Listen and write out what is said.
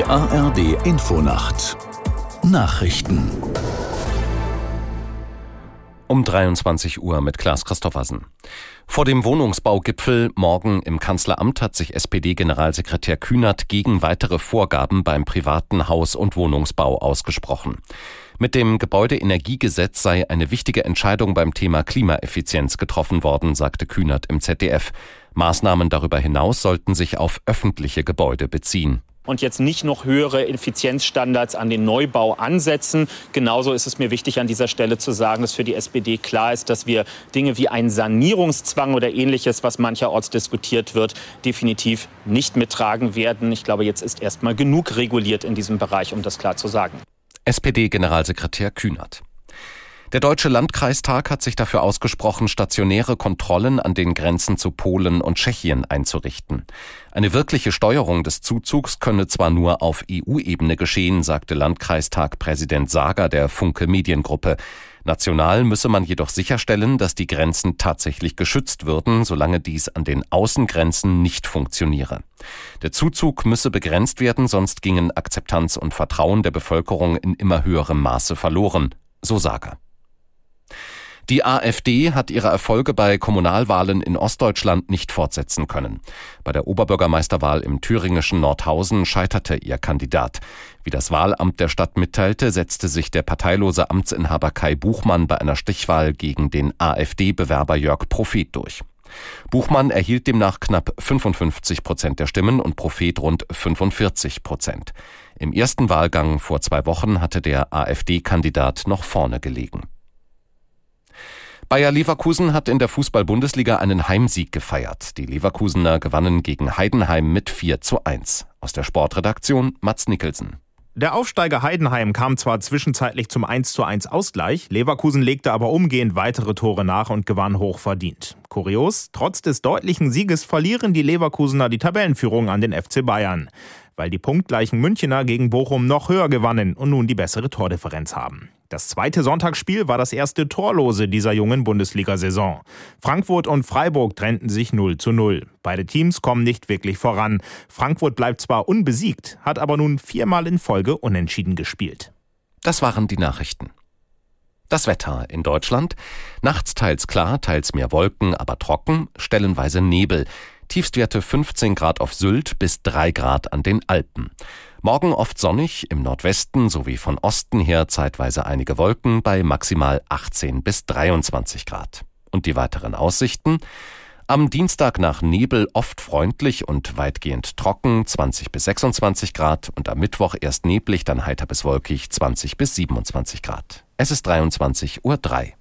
Die ARD Infonacht Nachrichten um 23 Uhr mit Klaas Christoffersen. Vor dem Wohnungsbaugipfel morgen im Kanzleramt hat sich SPD-Generalsekretär Kühnert gegen weitere Vorgaben beim privaten Haus- und Wohnungsbau ausgesprochen. Mit dem Gebäudeenergiegesetz sei eine wichtige Entscheidung beim Thema Klimaeffizienz getroffen worden, sagte Kühnert im ZDF. Maßnahmen darüber hinaus sollten sich auf öffentliche Gebäude beziehen und jetzt nicht noch höhere Effizienzstandards an den Neubau ansetzen. Genauso ist es mir wichtig, an dieser Stelle zu sagen, dass für die SPD klar ist, dass wir Dinge wie einen Sanierungszwang oder ähnliches, was mancherorts diskutiert wird, definitiv nicht mittragen werden. Ich glaube, jetzt ist erst mal genug reguliert in diesem Bereich, um das klar zu sagen. SPD-Generalsekretär Kühnert. Der Deutsche Landkreistag hat sich dafür ausgesprochen, stationäre Kontrollen an den Grenzen zu Polen und Tschechien einzurichten. Eine wirkliche Steuerung des Zuzugs könne zwar nur auf EU-Ebene geschehen, sagte Landkreistag-Präsident Sager der Funke Mediengruppe. National müsse man jedoch sicherstellen, dass die Grenzen tatsächlich geschützt würden, solange dies an den Außengrenzen nicht funktioniere. Der Zuzug müsse begrenzt werden, sonst gingen Akzeptanz und Vertrauen der Bevölkerung in immer höherem Maße verloren, so Sager. Die AfD hat ihre Erfolge bei Kommunalwahlen in Ostdeutschland nicht fortsetzen können. Bei der Oberbürgermeisterwahl im thüringischen Nordhausen scheiterte ihr Kandidat. Wie das Wahlamt der Stadt mitteilte, setzte sich der parteilose Amtsinhaber Kai Buchmann bei einer Stichwahl gegen den AfD-Bewerber Jörg Prophet durch. Buchmann erhielt demnach knapp 55 Prozent der Stimmen und Prophet rund 45 Prozent. Im ersten Wahlgang vor zwei Wochen hatte der AfD-Kandidat noch vorne gelegen. Bayer Leverkusen hat in der Fußball-Bundesliga einen Heimsieg gefeiert. Die Leverkusener gewannen gegen Heidenheim mit 4 zu 1. Aus der Sportredaktion Mats Nicholson. Der Aufsteiger Heidenheim kam zwar zwischenzeitlich zum 1 zu 1 Ausgleich, Leverkusen legte aber umgehend weitere Tore nach und gewann hoch verdient. Kurios, trotz des deutlichen Sieges verlieren die Leverkusener die Tabellenführung an den FC Bayern, weil die punktgleichen Münchener gegen Bochum noch höher gewannen und nun die bessere Tordifferenz haben. Das zweite Sonntagsspiel war das erste Torlose dieser jungen Bundesliga-Saison. Frankfurt und Freiburg trennten sich 0 zu 0. Beide Teams kommen nicht wirklich voran. Frankfurt bleibt zwar unbesiegt, hat aber nun viermal in Folge unentschieden gespielt. Das waren die Nachrichten. Das Wetter in Deutschland. Nachts teils klar, teils mehr Wolken, aber trocken, stellenweise Nebel. Tiefstwerte 15 Grad auf Sylt bis 3 Grad an den Alpen. Morgen oft sonnig, im Nordwesten sowie von Osten her zeitweise einige Wolken bei maximal 18 bis 23 Grad. Und die weiteren Aussichten? Am Dienstag nach Nebel oft freundlich und weitgehend trocken 20 bis 26 Grad und am Mittwoch erst neblig, dann heiter bis wolkig 20 bis 27 Grad. Es ist 23.03 Uhr.